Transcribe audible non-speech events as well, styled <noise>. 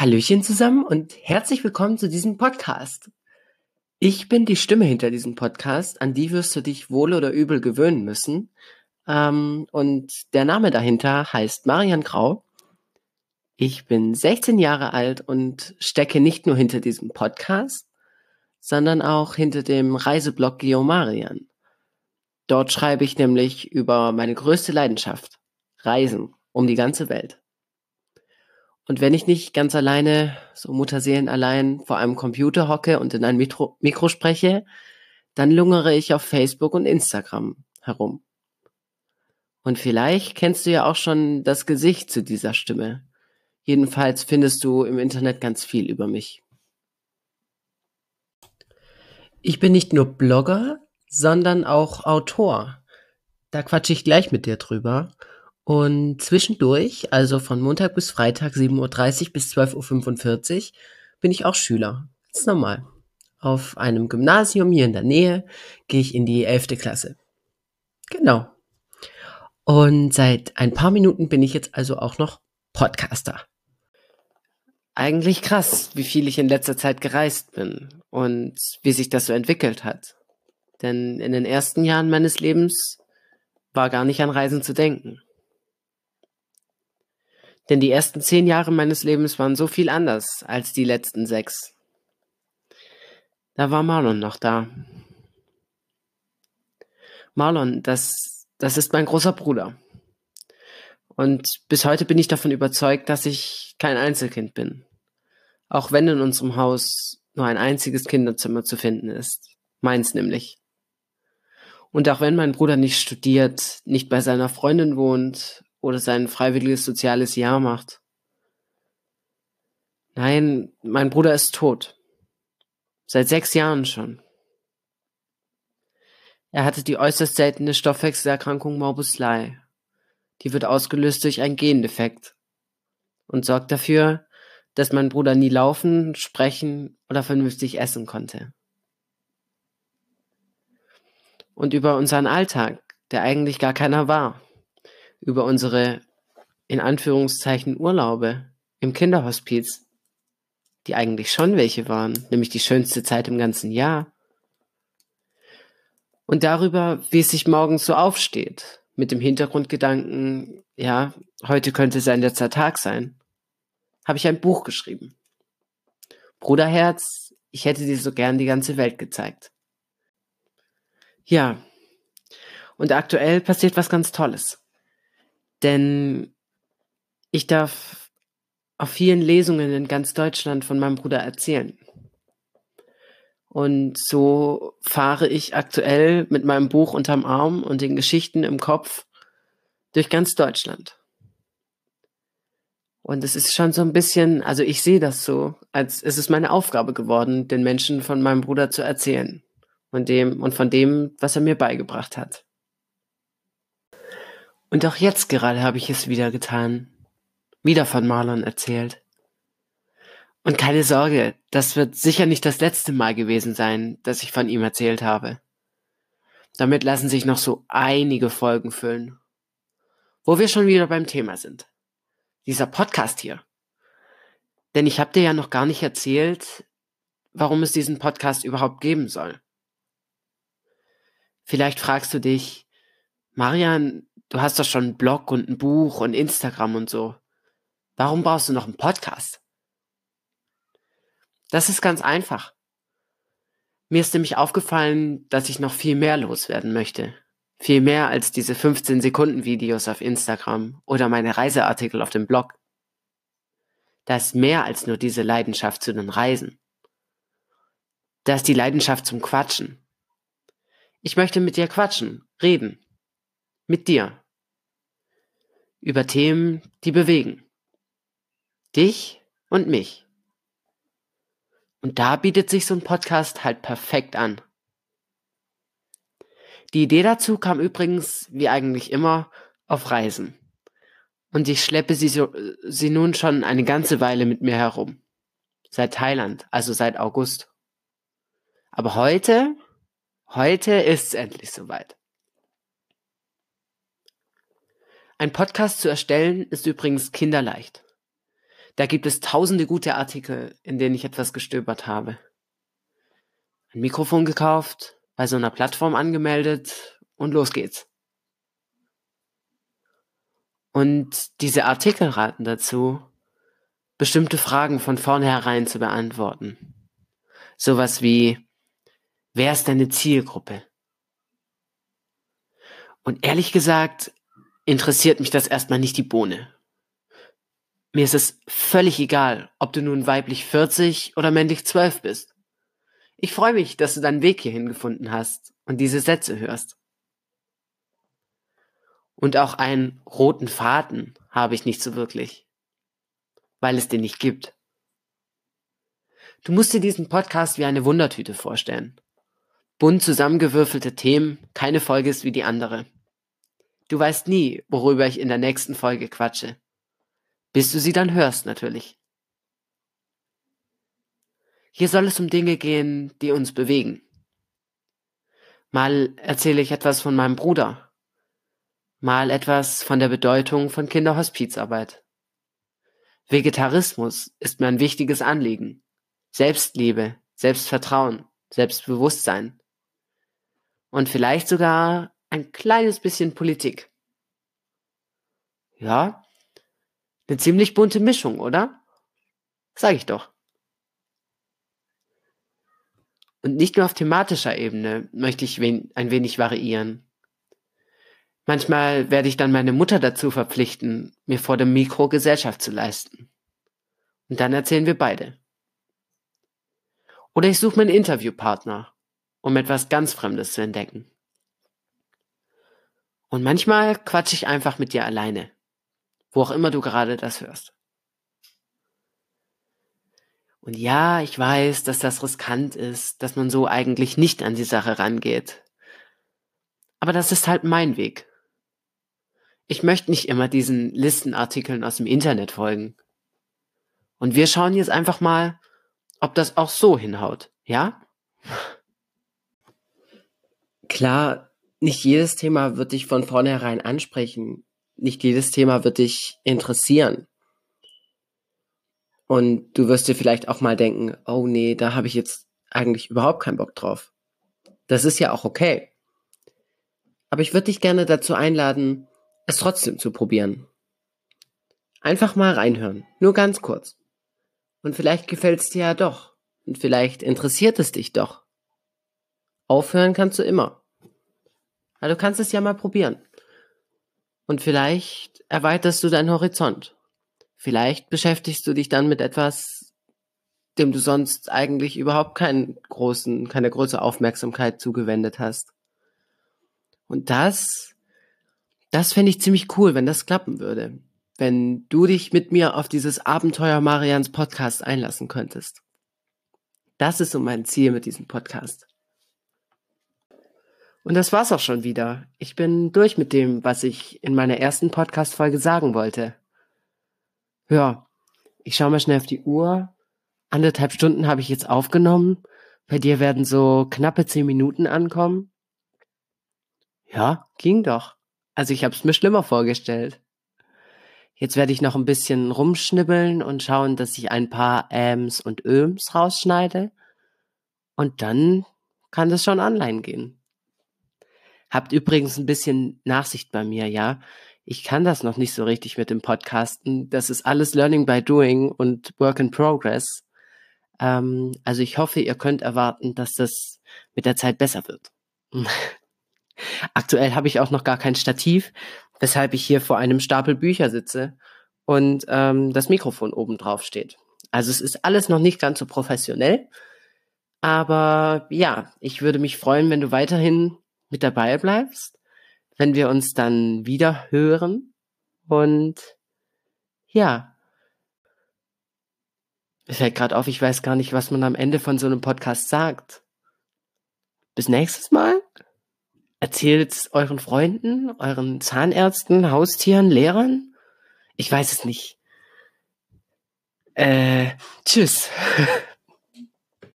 Hallöchen zusammen und herzlich willkommen zu diesem Podcast. Ich bin die Stimme hinter diesem Podcast, an die wirst du dich wohl oder übel gewöhnen müssen. Ähm, und der Name dahinter heißt Marian Grau. Ich bin 16 Jahre alt und stecke nicht nur hinter diesem Podcast, sondern auch hinter dem Reiseblog Geomarian. Dort schreibe ich nämlich über meine größte Leidenschaft, Reisen um die ganze Welt. Und wenn ich nicht ganz alleine, so Mutterseelen allein, vor einem Computer hocke und in ein Mikro, Mikro spreche, dann lungere ich auf Facebook und Instagram herum. Und vielleicht kennst du ja auch schon das Gesicht zu dieser Stimme. Jedenfalls findest du im Internet ganz viel über mich. Ich bin nicht nur Blogger, sondern auch Autor. Da quatsche ich gleich mit dir drüber. Und zwischendurch, also von Montag bis Freitag 7.30 Uhr bis 12.45 Uhr, bin ich auch Schüler. Ganz normal. Auf einem Gymnasium hier in der Nähe gehe ich in die 11. Klasse. Genau. Und seit ein paar Minuten bin ich jetzt also auch noch Podcaster. Eigentlich krass, wie viel ich in letzter Zeit gereist bin und wie sich das so entwickelt hat. Denn in den ersten Jahren meines Lebens war gar nicht an Reisen zu denken. Denn die ersten zehn Jahre meines Lebens waren so viel anders als die letzten sechs. Da war Marlon noch da. Marlon, das, das ist mein großer Bruder. Und bis heute bin ich davon überzeugt, dass ich kein Einzelkind bin. Auch wenn in unserem Haus nur ein einziges Kinderzimmer zu finden ist. Meins nämlich. Und auch wenn mein Bruder nicht studiert, nicht bei seiner Freundin wohnt oder sein freiwilliges soziales Jahr macht. Nein, mein Bruder ist tot. Seit sechs Jahren schon. Er hatte die äußerst seltene Stoffwechselerkrankung Morbus Lai. Die wird ausgelöst durch einen Gendefekt und sorgt dafür, dass mein Bruder nie laufen, sprechen oder vernünftig essen konnte. Und über unseren Alltag, der eigentlich gar keiner war über unsere in Anführungszeichen Urlaube im Kinderhospiz, die eigentlich schon welche waren, nämlich die schönste Zeit im ganzen Jahr. Und darüber, wie es sich morgens so aufsteht, mit dem Hintergrundgedanken, ja, heute könnte sein letzter Tag sein, habe ich ein Buch geschrieben. Bruderherz, ich hätte dir so gern die ganze Welt gezeigt. Ja, und aktuell passiert was ganz Tolles. Denn ich darf auf vielen Lesungen in ganz Deutschland von meinem Bruder erzählen. Und so fahre ich aktuell mit meinem Buch unterm Arm und den Geschichten im Kopf durch ganz Deutschland. Und es ist schon so ein bisschen, also ich sehe das so, als es ist meine Aufgabe geworden, den Menschen von meinem Bruder zu erzählen und dem und von dem, was er mir beigebracht hat. Und auch jetzt gerade habe ich es wieder getan. Wieder von Marlon erzählt. Und keine Sorge, das wird sicher nicht das letzte Mal gewesen sein, dass ich von ihm erzählt habe. Damit lassen sich noch so einige Folgen füllen. Wo wir schon wieder beim Thema sind. Dieser Podcast hier. Denn ich habe dir ja noch gar nicht erzählt, warum es diesen Podcast überhaupt geben soll. Vielleicht fragst du dich, Marian, Du hast doch schon einen Blog und ein Buch und Instagram und so. Warum brauchst du noch einen Podcast? Das ist ganz einfach. Mir ist nämlich aufgefallen, dass ich noch viel mehr loswerden möchte. Viel mehr als diese 15 Sekunden Videos auf Instagram oder meine Reiseartikel auf dem Blog. Da ist mehr als nur diese Leidenschaft zu den Reisen. Da ist die Leidenschaft zum Quatschen. Ich möchte mit dir quatschen, reden. Mit dir über Themen, die bewegen. Dich und mich. Und da bietet sich so ein Podcast halt perfekt an. Die Idee dazu kam übrigens, wie eigentlich immer, auf Reisen. Und ich schleppe sie, so, sie nun schon eine ganze Weile mit mir herum. Seit Thailand, also seit August. Aber heute, heute ist's endlich soweit. Ein Podcast zu erstellen ist übrigens kinderleicht. Da gibt es tausende gute Artikel, in denen ich etwas gestöbert habe. Ein Mikrofon gekauft, bei so einer Plattform angemeldet und los geht's. Und diese Artikel raten dazu, bestimmte Fragen von vornherein zu beantworten. Sowas wie, wer ist deine Zielgruppe? Und ehrlich gesagt, interessiert mich das erstmal nicht die Bohne. Mir ist es völlig egal, ob du nun weiblich 40 oder männlich 12 bist. Ich freue mich, dass du deinen Weg hierhin gefunden hast und diese Sätze hörst. Und auch einen roten Faden habe ich nicht so wirklich weil es den nicht gibt. Du musst dir diesen Podcast wie eine Wundertüte vorstellen. Bunt zusammengewürfelte Themen, keine Folge ist wie die andere. Du weißt nie, worüber ich in der nächsten Folge quatsche. Bis du sie dann hörst, natürlich. Hier soll es um Dinge gehen, die uns bewegen. Mal erzähle ich etwas von meinem Bruder, mal etwas von der Bedeutung von Kinderhospizarbeit. Vegetarismus ist mir ein wichtiges Anliegen. Selbstliebe, Selbstvertrauen, Selbstbewusstsein. Und vielleicht sogar ein kleines bisschen Politik. Ja, eine ziemlich bunte Mischung, oder? Sag ich doch. Und nicht nur auf thematischer Ebene möchte ich ein wenig variieren. Manchmal werde ich dann meine Mutter dazu verpflichten, mir vor dem Mikro Gesellschaft zu leisten. Und dann erzählen wir beide. Oder ich suche meinen Interviewpartner, um etwas ganz Fremdes zu entdecken. Und manchmal quatsche ich einfach mit dir alleine, wo auch immer du gerade das hörst. Und ja, ich weiß, dass das riskant ist, dass man so eigentlich nicht an die Sache rangeht. Aber das ist halt mein Weg ich möchte nicht immer diesen Listenartikeln aus dem Internet folgen. Und wir schauen jetzt einfach mal, ob das auch so hinhaut, ja? Klar, nicht jedes Thema wird dich von vornherein ansprechen. Nicht jedes Thema wird dich interessieren. Und du wirst dir vielleicht auch mal denken, oh nee, da habe ich jetzt eigentlich überhaupt keinen Bock drauf. Das ist ja auch okay. Aber ich würde dich gerne dazu einladen, es trotzdem zu probieren. Einfach mal reinhören, nur ganz kurz. Und vielleicht gefällt es dir ja doch. Und vielleicht interessiert es dich doch. Aufhören kannst du immer. Aber du kannst es ja mal probieren. Und vielleicht erweiterst du deinen Horizont. Vielleicht beschäftigst du dich dann mit etwas, dem du sonst eigentlich überhaupt keinen großen, keine große Aufmerksamkeit zugewendet hast. Und das das fände ich ziemlich cool, wenn das klappen würde. Wenn du dich mit mir auf dieses Abenteuer Marians Podcast einlassen könntest. Das ist so mein Ziel mit diesem Podcast. Und das war's auch schon wieder. Ich bin durch mit dem, was ich in meiner ersten Podcast-Folge sagen wollte. Ja, ich schaue mal schnell auf die Uhr. Anderthalb Stunden habe ich jetzt aufgenommen. Bei dir werden so knappe zehn Minuten ankommen. Ja, ging doch. Also ich habe es mir schlimmer vorgestellt. Jetzt werde ich noch ein bisschen rumschnibbeln und schauen, dass ich ein paar Äms und Öms rausschneide. Und dann kann das schon online gehen. Habt übrigens ein bisschen Nachsicht bei mir, ja. Ich kann das noch nicht so richtig mit dem Podcasten. Das ist alles Learning by Doing und Work in Progress. Ähm, also ich hoffe, ihr könnt erwarten, dass das mit der Zeit besser wird. <laughs> Aktuell habe ich auch noch gar kein Stativ, weshalb ich hier vor einem Stapel Bücher sitze und ähm, das Mikrofon oben drauf steht. Also es ist alles noch nicht ganz so professionell, aber ja, ich würde mich freuen, wenn du weiterhin mit dabei bleibst, wenn wir uns dann wieder hören und ja, es fällt gerade auf, ich weiß gar nicht, was man am Ende von so einem Podcast sagt. Bis nächstes Mal. Erzählt es euren Freunden, euren Zahnärzten, Haustieren, Lehrern? Ich weiß es nicht. Äh, tschüss. <laughs>